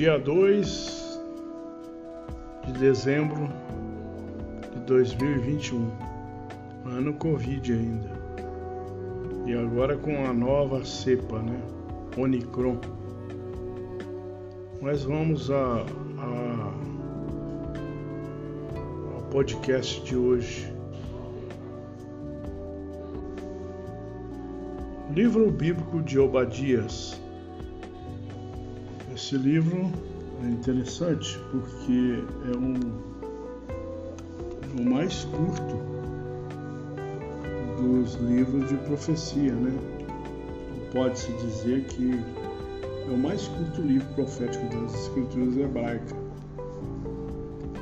dia 2 de dezembro de 2021, ano Covid ainda. E agora com a nova cepa, né? Omicron. Mas vamos a, a, ao podcast de hoje. Livro Bíblico de Obadias. Esse livro é interessante porque é um, o mais curto dos livros de profecia, né? Pode-se dizer que é o mais curto livro profético das escrituras hebraicas,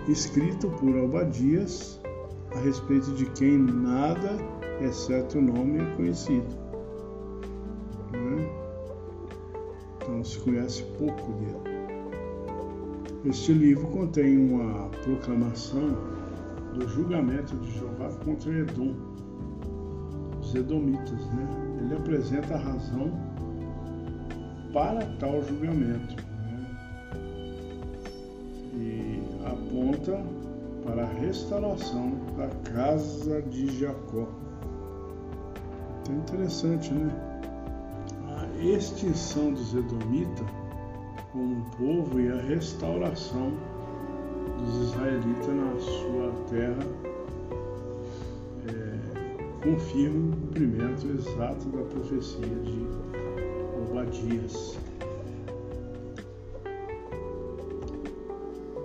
escrito por Obadias a respeito de quem nada, exceto o nome, é conhecido. Então se conhece pouco dele. Este livro contém uma proclamação do julgamento de Jeová contra Edom, os Edomitas. Né? Ele apresenta a razão para tal julgamento né? e aponta para a restauração da casa de Jacó. Então, interessante, né? Extinção dos Edomitas como povo e a restauração dos israelitas na sua terra é, confirma o cumprimento exato da profecia de Obadias.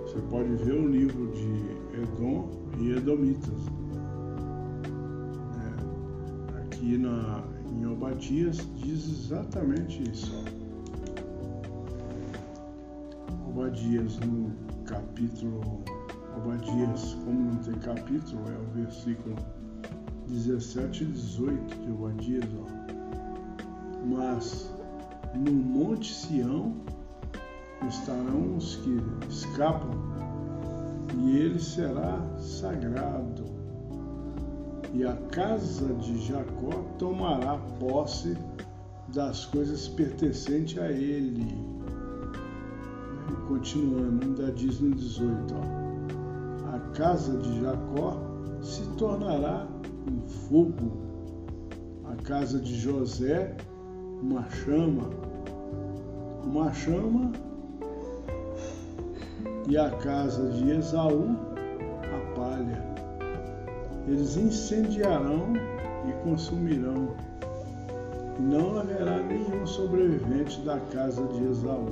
Você pode ver o livro de Edom e Edomitas. É, aqui na, em Obadias diz exatamente isso. Obadias no capítulo Obadias, como não tem capítulo, é o versículo 17 e 18 de Obadias. Ó. Mas no Monte Sião estarão os que escapam, e ele será sagrado e a casa de Jacó tomará posse das coisas pertencentes a ele. Continuando, ainda diz no 18: ó, a casa de Jacó se tornará um fogo, a casa de José uma chama, uma chama, e a casa de Esaú a palha eles incendiarão e consumirão. Não haverá nenhum sobrevivente da casa de Esaú,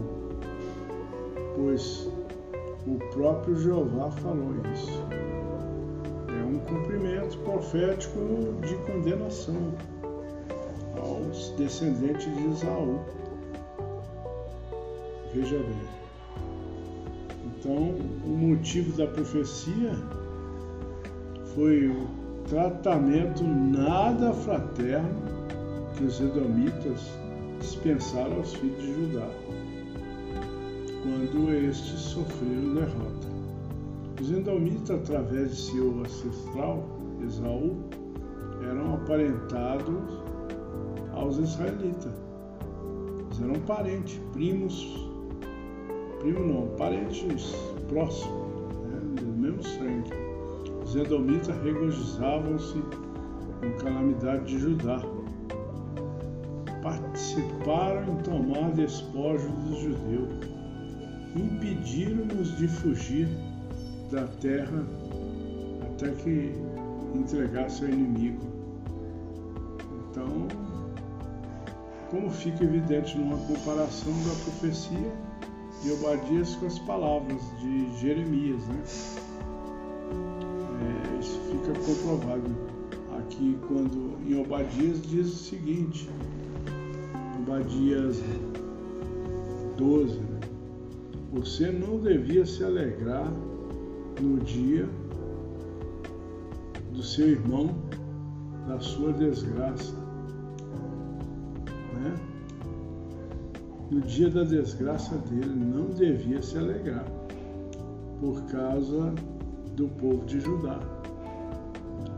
pois o próprio Jeová falou isso. É um cumprimento profético de condenação aos descendentes de Esaú. Veja bem. Então, o motivo da profecia foi o tratamento nada fraterno que os edomitas dispensaram aos filhos de Judá, quando estes sofreram derrota. Os edomitas, através de seu ancestral, Esaú, eram aparentados aos israelitas. Eles eram parentes, primos, primo não, parentes próximos, né, do mesmo sangue. Os edomitas regozijavam-se com calamidade de Judá. Participaram em tomar despojos dos judeus. Impediram-nos de fugir da terra até que entregasse ao inimigo. Então, como fica evidente numa comparação da profecia de Obadias com as palavras de Jeremias, né? Fica comprovado aqui quando em Obadias diz o seguinte, Obadias 12, né? você não devia se alegrar no dia do seu irmão, da sua desgraça. Né? No dia da desgraça dele, não devia se alegrar, por causa do povo de Judá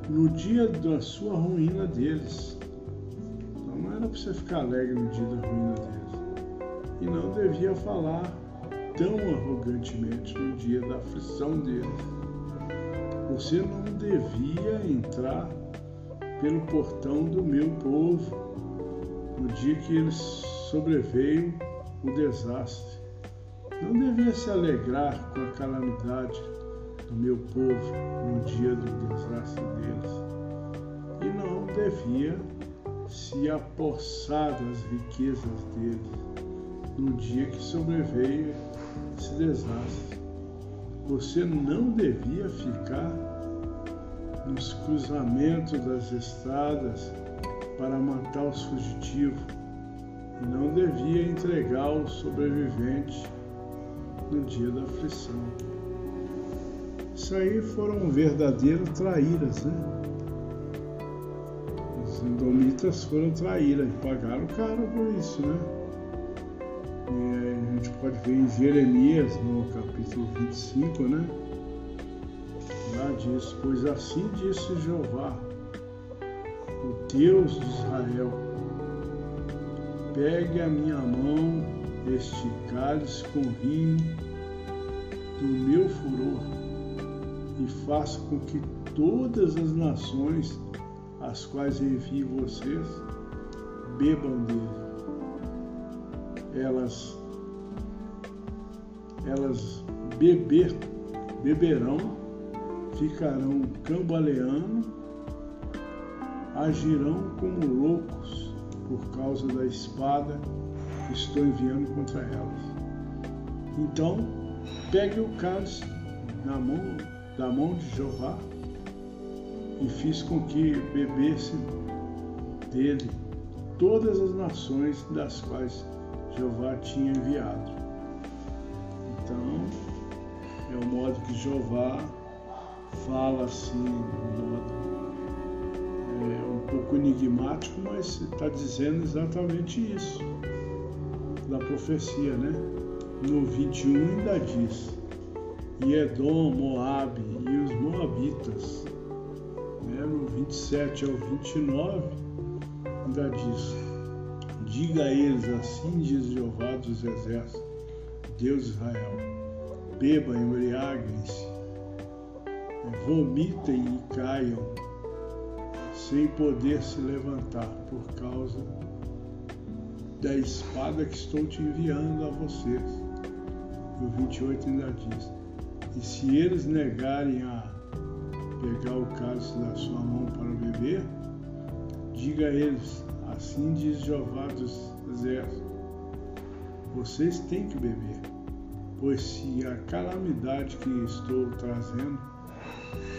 no dia da sua ruína deles. Então não era para você ficar alegre no dia da ruína deles. E não devia falar tão arrogantemente no dia da aflição deles. Você não devia entrar pelo portão do meu povo no dia que eles sobreveio o desastre. Não devia se alegrar com a calamidade do meu povo no dia do desastre deles. E não devia se apossar das riquezas deles no dia que sobreveio esse desastre. Você não devia ficar nos cruzamentos das estradas para matar os fugitivos e não devia entregar os sobreviventes no dia da aflição. Isso aí foram verdadeiras traíras, né? Os indomitas foram traíras pagaram caro por isso, né? E a gente pode ver em Jeremias, no capítulo 25, né? Lá diz, pois assim disse Jeová, o Deus de Israel, pegue a minha mão este cálice com vinho do meu furor e faça com que todas as nações as quais envio vocês bebam dele. Elas elas beber beberão, ficarão cambaleando agirão como loucos por causa da espada que estou enviando contra elas. Então, pegue o cálice na mão, da mão de Jeová e fiz com que bebessem dele todas as nações das quais Jeová tinha enviado. Então, é o modo que Jeová fala assim, no modo pouco enigmático, mas está dizendo exatamente isso da profecia, né? No 21 ainda diz: e Edom, Moabe e os Moabitas. Né? No 27 ao 29 ainda diz: Diga a eles assim diz Jeová dos exércitos, Deus Israel: bebam, embriaguem-se, vomitem e caiam sem poder se levantar por causa da espada que estou te enviando a vocês. E o 28 ainda diz: E se eles negarem a pegar o cálice da sua mão para beber, diga a eles: Assim diz Jeová dos exércitos: Vocês têm que beber, pois se a calamidade que estou trazendo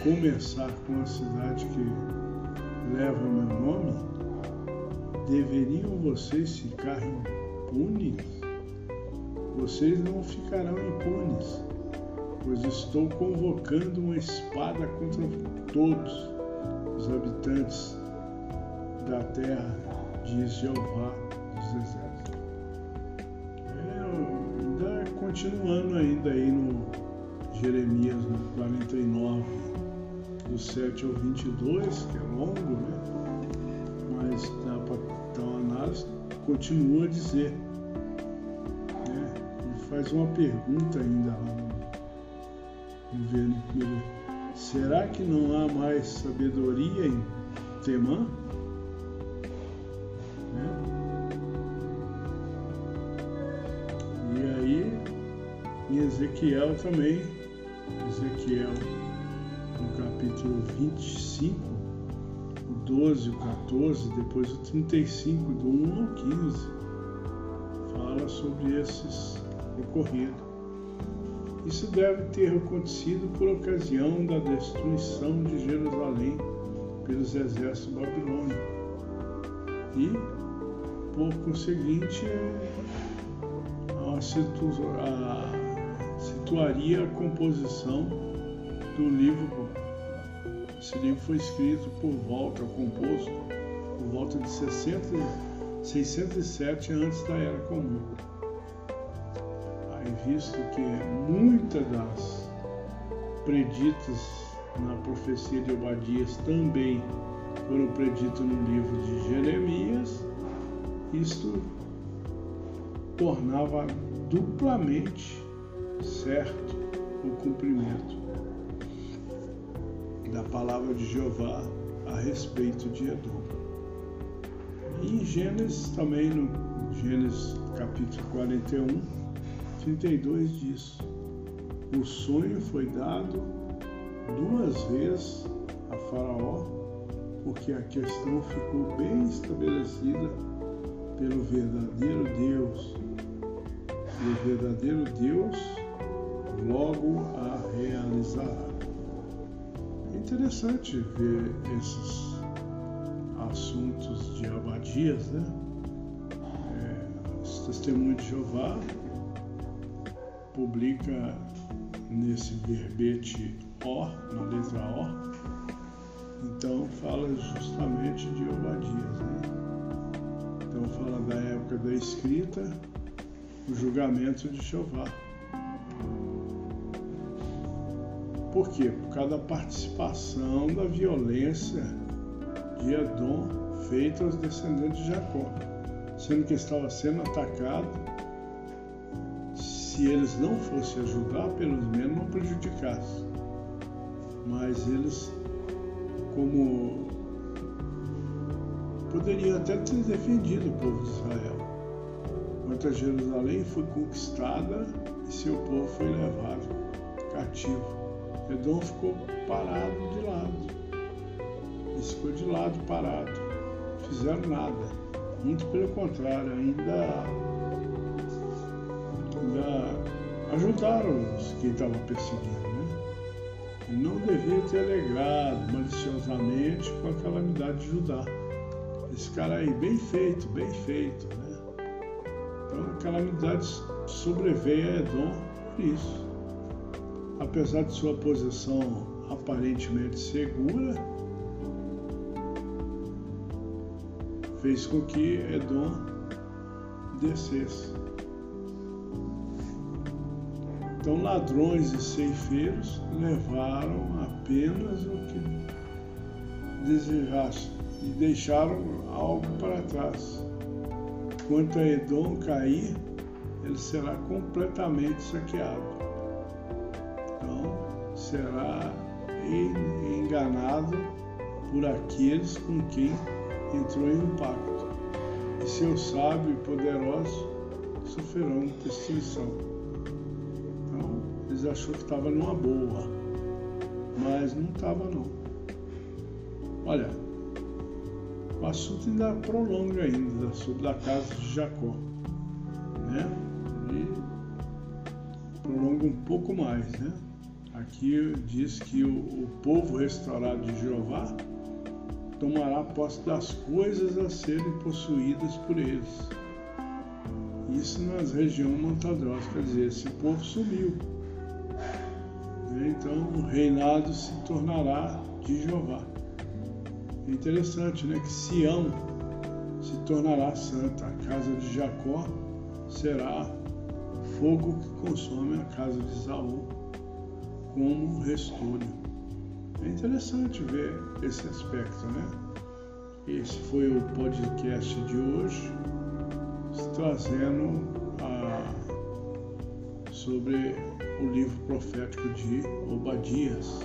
começar com a cidade que leva meu nome, deveriam vocês ficar impunes? Vocês não ficarão impunes, pois estou convocando uma espada contra todos os habitantes da terra, diz Jeová dos exércitos. É, ainda continuando ainda aí no Jeremias no 49, do 7 ao 22, que é longo, né? mas dá para dar uma análise, continua a dizer. Né? Ele faz uma pergunta ainda lá no, no Será que não há mais sabedoria em Temã? Né? E aí, em Ezequiel também, Ezequiel capítulo 25, o 12, o 14, depois o 35, do 1 ao 15, fala sobre esses ocorridos. Isso deve ter acontecido por ocasião da destruição de Jerusalém pelos exércitos babilônicos. E, por conseguinte, a, situaria a composição do livro esse livro foi escrito por volta, composto por volta de 60, 607 antes da Era Comum. Visto que muitas das preditas na profecia de Obadias também foram preditas no livro de Jeremias, isto tornava duplamente certo o cumprimento da palavra de Jeová a respeito de Edom. E em Gênesis também, no Gênesis capítulo 41, 32 diz: O sonho foi dado duas vezes a Faraó, porque a questão ficou bem estabelecida pelo verdadeiro Deus. E o verdadeiro Deus logo a realizará. É interessante ver esses assuntos de abadias, né? É, esse testemunho de Jeová publica nesse verbete O, na letra O, então fala justamente de Obadias. Né? Então fala da época da escrita, o julgamento de Jeová. Por quê? Por causa da participação da violência de Edom feita aos descendentes de Jacó, sendo que estava sendo atacado. Se eles não fossem ajudar, pelo menos não prejudicassem. Mas eles, como poderiam até ter defendido o povo de Israel. Quanto a Jerusalém foi conquistada e seu povo foi levado cativo. Edom ficou parado de lado. Eles ficou de lado, parado. Fizeram nada. Muito pelo contrário, ainda, ajudaram quem estava perseguindo. Né? E não devia ter alegrado maliciosamente com a calamidade de Judá. Esse cara aí, bem feito, bem feito. Né? Então a calamidade sobreveio a Edom por isso apesar de sua posição aparentemente segura, fez com que Edom descesse. Então, ladrões e ceifeiros levaram apenas o que desejassem e deixaram algo para trás. Quanto a Edom cair, ele será completamente saqueado será enganado por aqueles com quem entrou em um pacto, e seu sábio e poderoso sofrerão destruição. Achou que estava numa boa, mas não estava não. Olha, o assunto ainda prolonga ainda sobre a casa de Jacó, né? E prolonga um pouco mais, né? Aqui diz que o, o povo restaurado de Jeová tomará posse das coisas a serem possuídas por eles. Isso nas regiões montadrosas, quer dizer, esse povo sumiu. Então o reinado se tornará de Jeová. É interessante, né? Que Sião se tornará santa, a casa de Jacó será fogo que consome a casa de Isaú como restolho. É interessante ver esse aspecto, né? Esse foi o podcast de hoje, trazendo sobre o livro profético de Obadias.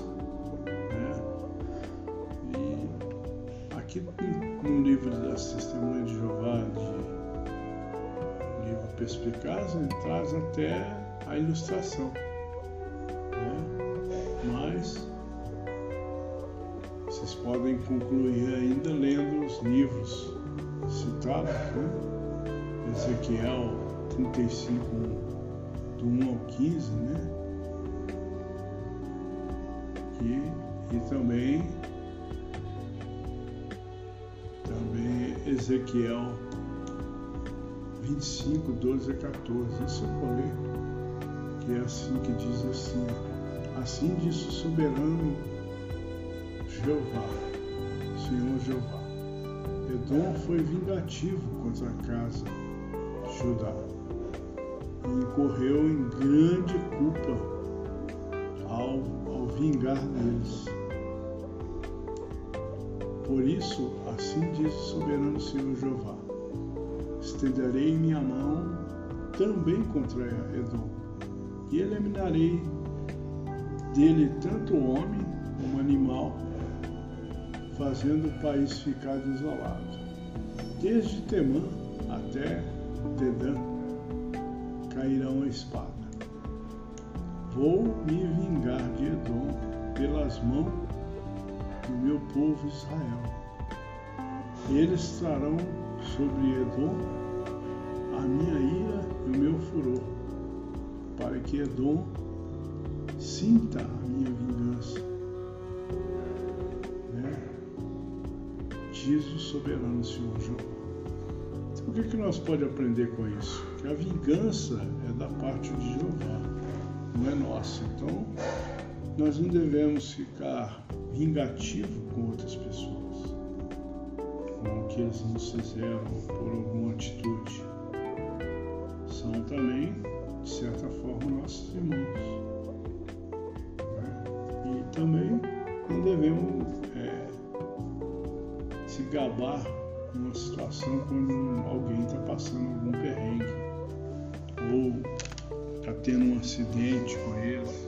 Né? E aqui no livro das Testemunhas de Jeová, de livro Perspicaz, ele traz até a ilustração mas vocês podem concluir ainda lendo os livros citados, né? Ezequiel 35, do 1 ao 15, né? E, e também, também Ezequiel 25, 12 a 14. Isso eu vou ler, que é assim que diz assim. Assim disse o soberano Jeová, Senhor Jeová. Edom foi vingativo contra a casa de Judá incorreu em grande culpa ao, ao vingar deles. Por isso, assim diz o soberano Senhor Jeová: estenderei minha mão também contra Edom e eliminarei dele tanto o homem como animal, fazendo o país ficar desolado. Desde Temã até Dedã cairão a espada. Vou me vingar de Edom pelas mãos do meu povo Israel. Eles trarão sobre Edom a minha ira e o meu furor, para que Edom sinta a minha vingança. Né? Diz o soberano Senhor Jeová. Então, o que, que nós podemos aprender com isso? Que a vingança é da parte de Jeová, não é nossa. Então, nós não devemos ficar vingativo com outras pessoas, com o que eles nos fizeram por alguma atitude. São também, de certa forma, nossos irmãos também não devemos é, se gabar numa situação quando alguém está passando algum perrengue ou está tendo um acidente com eles,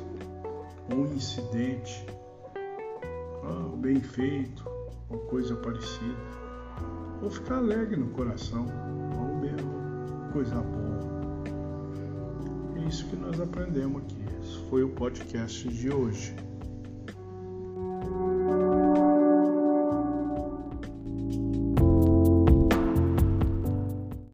ou um incidente ah, bem feito, ou coisa parecida. Ou ficar alegre no coração, ou mesmo coisa boa. É isso que nós aprendemos aqui. Esse foi o podcast de hoje.